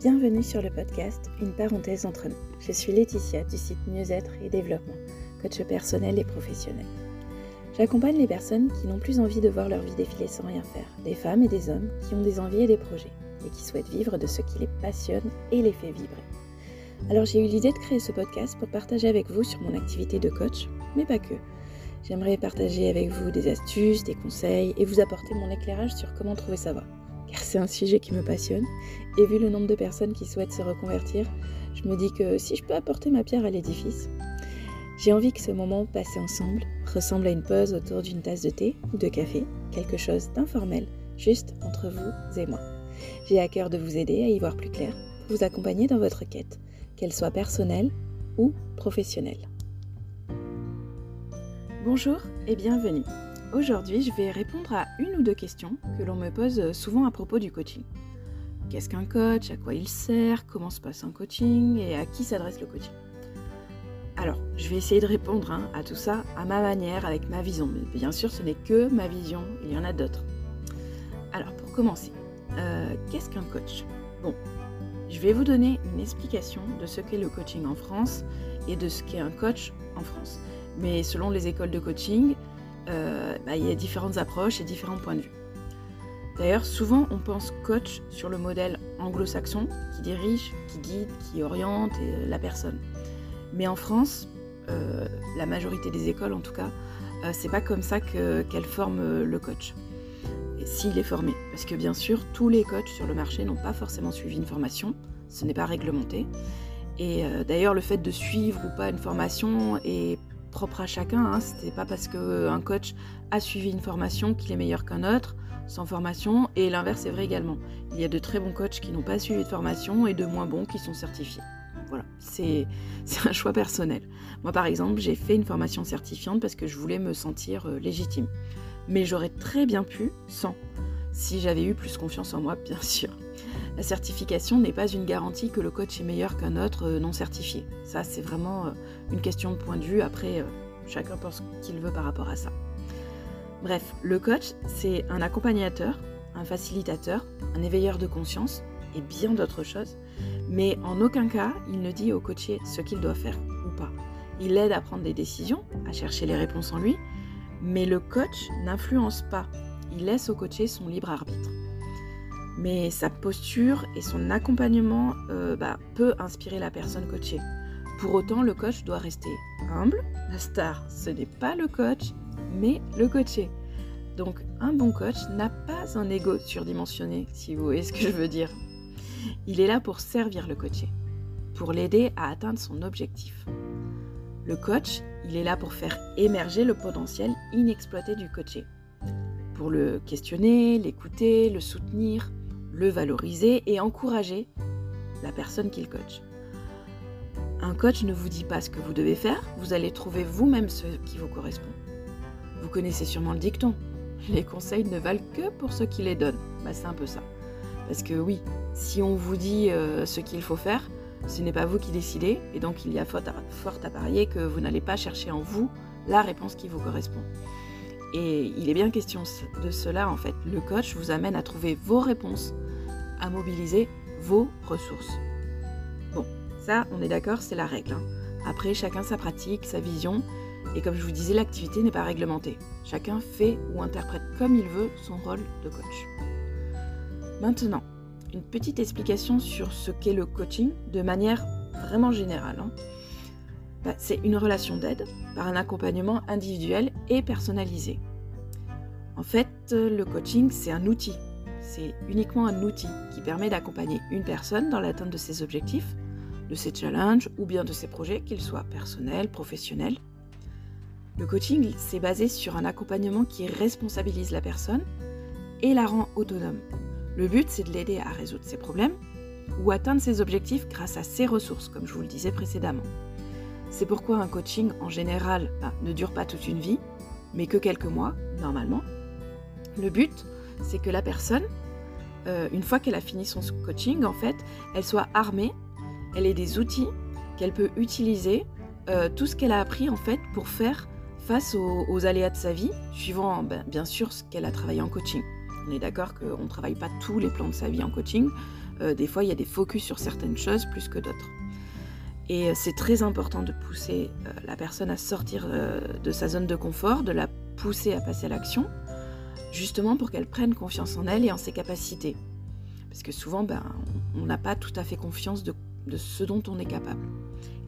Bienvenue sur le podcast Une parenthèse entre nous. Je suis Laetitia du site Mieux-être et Développement, coach personnel et professionnel. J'accompagne les personnes qui n'ont plus envie de voir leur vie défiler sans rien faire, des femmes et des hommes qui ont des envies et des projets, et qui souhaitent vivre de ce qui les passionne et les fait vibrer. Alors j'ai eu l'idée de créer ce podcast pour partager avec vous sur mon activité de coach, mais pas que. J'aimerais partager avec vous des astuces, des conseils et vous apporter mon éclairage sur comment trouver sa voie car c'est un sujet qui me passionne. Et vu le nombre de personnes qui souhaitent se reconvertir, je me dis que si je peux apporter ma pierre à l'édifice, j'ai envie que ce moment passé ensemble ressemble à une pause autour d'une tasse de thé ou de café, quelque chose d'informel, juste entre vous et moi. J'ai à cœur de vous aider à y voir plus clair, pour vous accompagner dans votre quête, qu'elle soit personnelle ou professionnelle. Bonjour et bienvenue. Aujourd'hui, je vais répondre à une ou deux questions que l'on me pose souvent à propos du coaching. Qu'est-ce qu'un coach? À quoi il sert? Comment se passe un coaching? Et à qui s'adresse le coaching? Alors, je vais essayer de répondre hein, à tout ça à ma manière, avec ma vision. Mais bien sûr, ce n'est que ma vision, il y en a d'autres. Alors, pour commencer, euh, qu'est-ce qu'un coach? Bon, je vais vous donner une explication de ce qu'est le coaching en France et de ce qu'est un coach en France. Mais selon les écoles de coaching, euh, bah, il y a différentes approches et différents points de vue. D'ailleurs, souvent on pense coach sur le modèle anglo-saxon qui dirige, qui guide, qui oriente euh, la personne. Mais en France, euh, la majorité des écoles en tout cas, c'est pas comme ça qu'elles forment le coach. S'il est formé. Parce que bien sûr, tous les coachs sur le marché n'ont pas forcément suivi une formation, ce n'est pas réglementé. Et d'ailleurs, le fait de suivre ou pas une formation est propre à chacun. Hein. N'est pas parce qu'un coach a suivi une formation qu'il est meilleur qu'un autre sans formation. Et l'inverse est vrai également. Il y a de très bons coachs qui n'ont pas suivi de formation et de moins bons qui sont certifiés. Voilà, c'est un choix personnel. Moi, par exemple, j'ai fait une formation certifiante parce que je voulais me sentir euh, légitime. Mais j'aurais très bien pu sans, si j'avais eu plus confiance en moi, bien sûr. La certification n'est pas une garantie que le coach est meilleur qu'un autre euh, non certifié. Ça, c'est vraiment euh, une question de point de vue. Après, euh, chacun pense ce qu'il veut par rapport à ça. Bref, le coach, c'est un accompagnateur, un facilitateur, un éveilleur de conscience et bien d'autres choses. Mais en aucun cas, il ne dit au coaché ce qu'il doit faire ou pas. Il l'aide à prendre des décisions, à chercher les réponses en lui, mais le coach n'influence pas. Il laisse au coaché son libre arbitre mais sa posture et son accompagnement euh, bah, peut inspirer la personne coachée. Pour autant, le coach doit rester humble. La star, ce n'est pas le coach, mais le coaché. Donc, un bon coach n'a pas un ego surdimensionné, si vous voyez ce que je veux dire. Il est là pour servir le coaché, pour l'aider à atteindre son objectif. Le coach, il est là pour faire émerger le potentiel inexploité du coaché, pour le questionner, l'écouter, le soutenir, le valoriser et encourager la personne qu'il coach. Un coach ne vous dit pas ce que vous devez faire, vous allez trouver vous-même ce qui vous correspond. Vous connaissez sûrement le dicton. Les conseils ne valent que pour ceux qui les donnent. Bah, c'est un peu ça. Parce que oui, si on vous dit euh, ce qu'il faut faire, ce n'est pas vous qui décidez, et donc il y a fort à, fort à parier que vous n'allez pas chercher en vous la réponse qui vous correspond. Et il est bien question de cela en fait. Le coach vous amène à trouver vos réponses, à mobiliser vos ressources. Bon, ça, on est d'accord, c'est la règle. Hein. Après, chacun sa pratique, sa vision, et comme je vous disais, l'activité n'est pas réglementée. Chacun fait ou interprète comme il veut son rôle de coach. Maintenant, une petite explication sur ce qu'est le coaching de manière vraiment générale. Hein. Bah, c'est une relation d'aide par un accompagnement individuel et personnalisé. En fait, le coaching, c'est un outil. C'est uniquement un outil qui permet d'accompagner une personne dans l'atteinte de ses objectifs, de ses challenges ou bien de ses projets, qu'ils soient personnels, professionnels. Le coaching, c'est basé sur un accompagnement qui responsabilise la personne et la rend autonome. Le but, c'est de l'aider à résoudre ses problèmes ou atteindre ses objectifs grâce à ses ressources, comme je vous le disais précédemment. C'est pourquoi un coaching en général bah, ne dure pas toute une vie, mais que quelques mois, normalement. Le but, c'est que la personne, euh, une fois qu'elle a fini son coaching, en fait, elle soit armée, elle ait des outils qu'elle peut utiliser, euh, tout ce qu'elle a appris en fait pour faire face aux, aléas de sa vie, suivant ben, bien sûr ce qu'elle a travaillé en coaching. On est d'accord qu'on ne travaille pas tous les plans de sa vie en coaching. Euh, des fois, il y a des focus sur certaines choses plus que d'autres. Et c'est très important de pousser la personne à sortir de sa zone de confort, de la pousser à passer à l'action, justement pour qu'elle prenne confiance en elle et en ses capacités. Parce que souvent, ben, on n'a pas tout à fait confiance de, ce dont on est capable.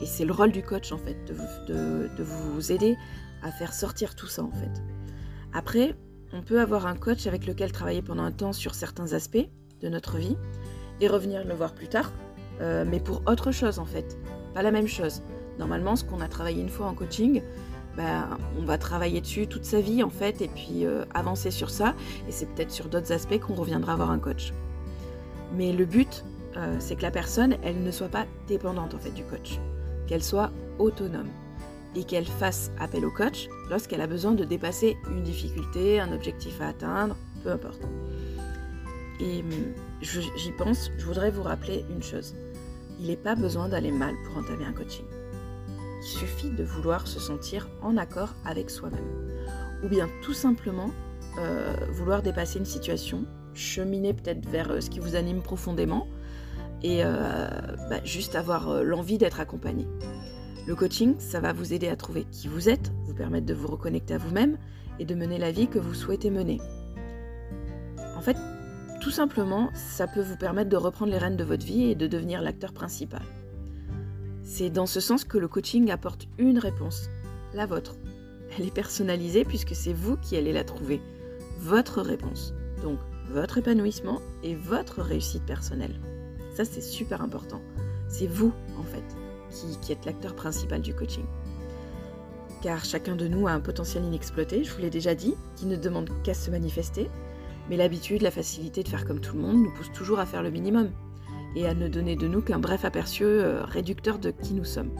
Et c'est le rôle du coach, en fait, de vous, aider à faire sortir tout ça, en fait. Après, on peut avoir un coach avec lequel travailler pendant un temps sur certains aspects de notre vie et revenir le voir plus tard, euh, mais pour autre chose, en fait. Pas la même chose. Normalement, ce qu'on a travaillé une fois en coaching, ben, on va travailler dessus toute sa vie en fait et puis euh, avancer sur ça et c'est peut-être sur d'autres aspects qu'on reviendra voir un coach. Mais le but, euh, c'est que la personne, elle ne soit pas dépendante en fait du coach, qu'elle soit autonome et qu'elle fasse appel au coach lorsqu'elle a besoin de dépasser une difficulté, un objectif à atteindre, peu importe. Et hum, j'y pense, je voudrais vous rappeler une chose. Il n'est pas besoin d'aller mal pour entamer un coaching. Il suffit de vouloir se sentir en accord avec soi-même. Ou bien tout simplement euh, vouloir dépasser une situation, cheminer peut-être vers euh, ce qui vous anime profondément et euh, bah, juste avoir l'envie d'être accompagné. Le coaching, ça va vous aider à trouver qui vous êtes, vous permettre de vous reconnecter à vous-même et de mener la vie que vous souhaitez mener. En fait, tout simplement, ça peut vous permettre de reprendre les rênes de votre vie et de devenir l'acteur principal. C'est dans ce sens que le coaching apporte une réponse, la vôtre. Elle est personnalisée puisque c'est vous qui allez la trouver, votre réponse. Donc votre épanouissement et votre réussite personnelle. Ça c'est super important. C'est vous en fait qui, êtes l'acteur principal du coaching. Car chacun de nous a un potentiel inexploité, je vous l'ai déjà dit, qui ne demande qu'à se manifester. Mais l'habitude, la facilité de faire comme tout le monde nous pousse toujours à faire le minimum et à ne donner de nous qu'un bref aperçu euh, réducteur de qui nous sommes.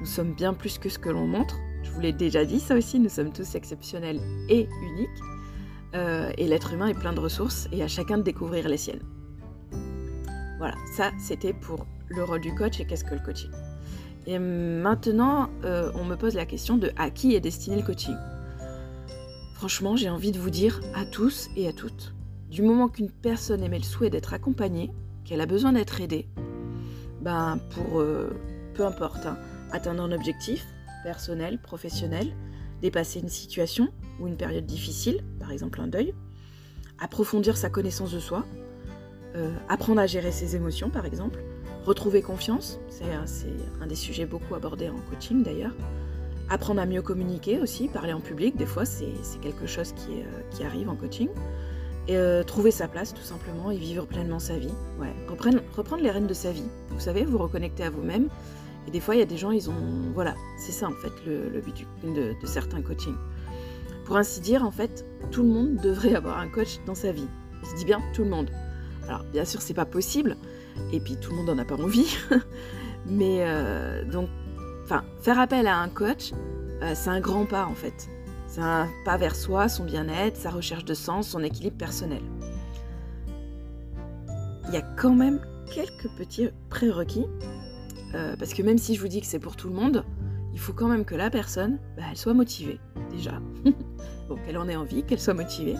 Nous sommes bien plus que ce que l'on montre. Je vous l'ai déjà dit, ça aussi, nous sommes tous exceptionnels et uniques. Euh, et l'être humain est plein de ressources et à chacun de découvrir les siennes. Voilà, ça c'était pour le rôle du coach et qu'est-ce que le coaching. Et maintenant, euh, on me pose la question de à qui est destiné le coaching? Franchement, j'ai envie de vous dire à tous et à toutes. Du moment qu'une personne émet le souhait d'être accompagnée, qu'elle a besoin d'être aidée, ben pour, euh, peu importe, hein, atteindre un objectif personnel, professionnel, dépasser une situation ou une période difficile, par exemple un deuil, approfondir sa connaissance de soi, euh, apprendre à gérer ses émotions, par exemple, retrouver confiance, c'est un des sujets beaucoup abordés en coaching d'ailleurs, apprendre à mieux communiquer aussi, parler en public, des fois c'est quelque chose qui, euh, qui arrive en coaching, et euh, trouver sa place tout simplement et vivre pleinement sa vie. Ouais, reprendre, reprendre les rênes de sa vie. Vous savez, vous reconnecter à vous-même. Et des fois, il y a des gens, ils ont. Voilà, c'est ça en fait le, but de, certains coachings. Pour ainsi dire, en fait, tout le monde devrait avoir un coach dans sa vie. Je dis bien tout le monde. Alors, bien sûr, c'est pas possible. Et puis, tout le monde n'en a pas envie. Mais euh, donc, enfin, faire appel à un coach, euh, c'est un grand pas en fait. C'est un pas vers soi, son bien-être, sa recherche de sens, son équilibre personnel. Il y a quand même quelques petits prérequis, euh, parce que même si je vous dis que c'est pour tout le monde, il faut quand même que la personne, bah, elle soit motivée, déjà. bon, qu'elle en ait envie, qu'elle soit motivée,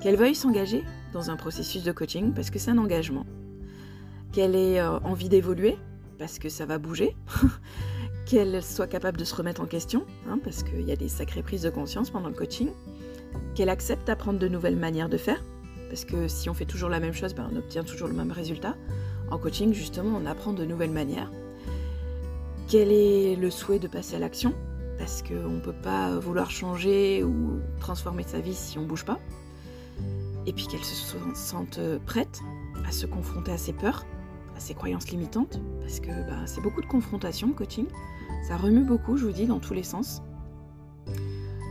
qu'elle veuille s'engager dans un processus de coaching, parce que c'est un engagement, qu'elle ait euh, envie d'évoluer, parce que ça va bouger, qu'elle soit capable de se remettre en question, hein, parce qu'il y a des sacrées prises de conscience pendant le coaching, qu'elle accepte d'apprendre de nouvelles manières de faire, parce que si on fait toujours la même chose, ben, on obtient toujours le même résultat. En coaching, justement, on apprend de nouvelles manières. Quel est le souhait de passer à l'action? Parce qu'on ne peut pas vouloir changer ou transformer sa vie si on ne bouge pas. Et puis qu'elle se sente prête à se confronter à ses peurs, à ses croyances limitantes, parce que bah, c'est beaucoup de confrontation, le coaching. Ça remue beaucoup, je vous dis, dans tous les sens.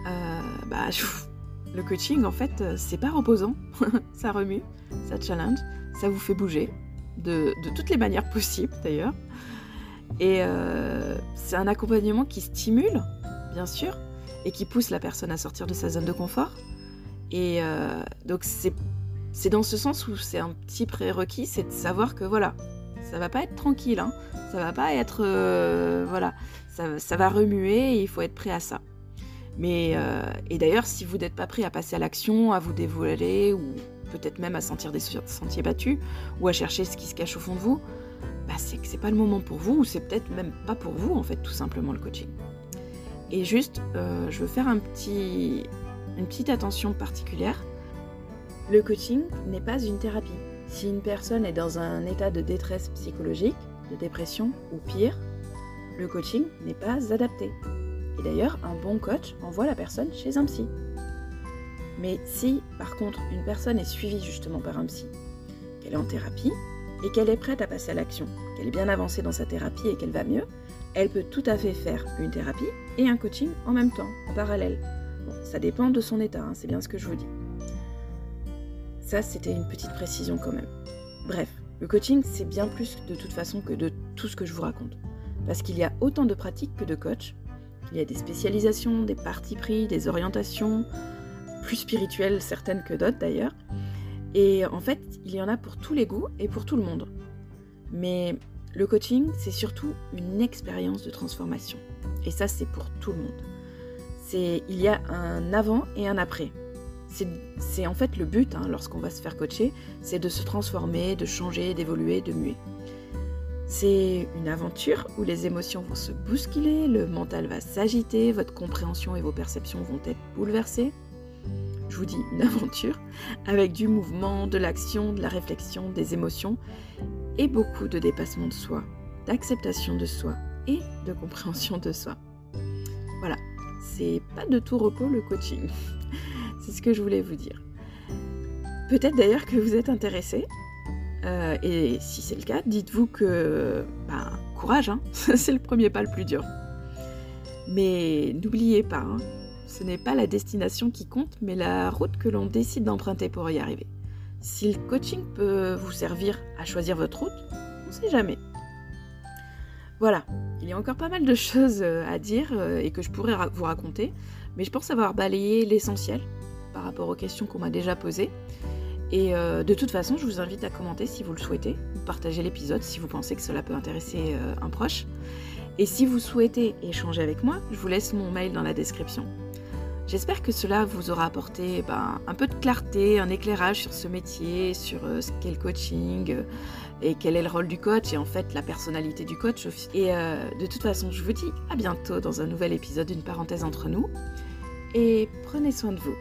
Euh, bah, le coaching, en fait, euh, c'est pas reposant. ça remue, ça challenge, ça vous fait bouger, de, toutes les manières possibles d'ailleurs. Et euh, c'est un accompagnement qui stimule, bien sûr, et qui pousse la personne à sortir de sa zone de confort. Et donc c'est dans ce sens où c'est un petit prérequis, c'est de savoir que voilà, ça va pas être tranquille, hein. ça va pas être. Euh, voilà, ça, va remuer et il faut être prêt à ça. Mais, euh, et d'ailleurs, si vous n'êtes pas prêt à passer à l'action, à vous dévoiler ou peut-être même à sentir des sentiers battus ou à chercher ce qui se cache au fond de vous, bah c'est que c'est pas le moment pour vous ou c'est peut-être même pas pour vous en fait tout simplement le coaching. Et juste, euh, je veux faire une petite attention particulière. Le coaching n'est pas une thérapie. Si une personne est dans un état de détresse psychologique, de dépression ou pire, le coaching n'est pas adapté. Et d'ailleurs, un bon coach envoie la personne chez un psy. Mais si, par contre, une personne est suivie justement par un psy, qu'elle est en thérapie et qu'elle est prête à passer à l'action, qu'elle est bien avancée dans sa thérapie et qu'elle va mieux, elle peut tout à fait faire une thérapie et un coaching en même temps, en parallèle. Bon, ça dépend de son état, hein, c'est bien ce que je vous dis. Ça, c'était une petite précision quand même. Bref, le coaching, c'est bien plus de toute façon que de tout ce que je vous raconte. Parce qu'il y a autant de pratiques que de coachs. Il y a des spécialisations, des partis pris, des orientations, plus spirituelles certaines que d'autres d'ailleurs. Et en fait, il y en a pour tous les goûts et pour tout le monde. Mais le coaching, c'est surtout une expérience de transformation. Et ça, c'est pour tout le monde. Il y a un avant et un après. C'est en fait le but, hein, lorsqu'on va se faire coacher, c'est de se transformer, de changer, d'évoluer, de muer. C'est une aventure où les émotions vont se bousculer, le mental va s'agiter, votre compréhension et vos perceptions vont être bouleversées. Je vous dis une aventure avec du mouvement, de l'action, de la réflexion, des émotions et beaucoup de dépassement de soi, d'acceptation de soi et de compréhension de soi. Voilà, c'est pas de tout repos le coaching. C'est ce que je voulais vous dire. Peut-être d'ailleurs que vous êtes intéressé. Euh, et si c'est le cas, dites-vous que ben, courage, hein c'est le premier pas le plus dur. Mais n'oubliez pas, hein, ce n'est pas la destination qui compte, mais la route que l'on décide d'emprunter pour y arriver. Si le coaching peut vous servir à choisir votre route, on ne sait jamais. Voilà, il y a encore pas mal de choses euh, à dire euh, et que je pourrais vous raconter, mais je pense avoir balayé l'essentiel par rapport aux questions qu'on m'a déjà posées. Et euh, de toute façon, je vous invite à commenter si vous le souhaitez, ou partager l'épisode si vous pensez que cela peut intéresser euh, un proche. Et si vous souhaitez échanger avec moi, je vous laisse mon mail dans la description. J'espère que cela vous aura apporté ben, un peu de clarté, un éclairage sur ce métier, sur euh, ce qu'est le coaching et quel est le rôle du coach et en fait la personnalité du coach. Et de toute façon, je vous dis à bientôt dans un nouvel épisode d'une parenthèse entre nous. Et prenez soin de vous.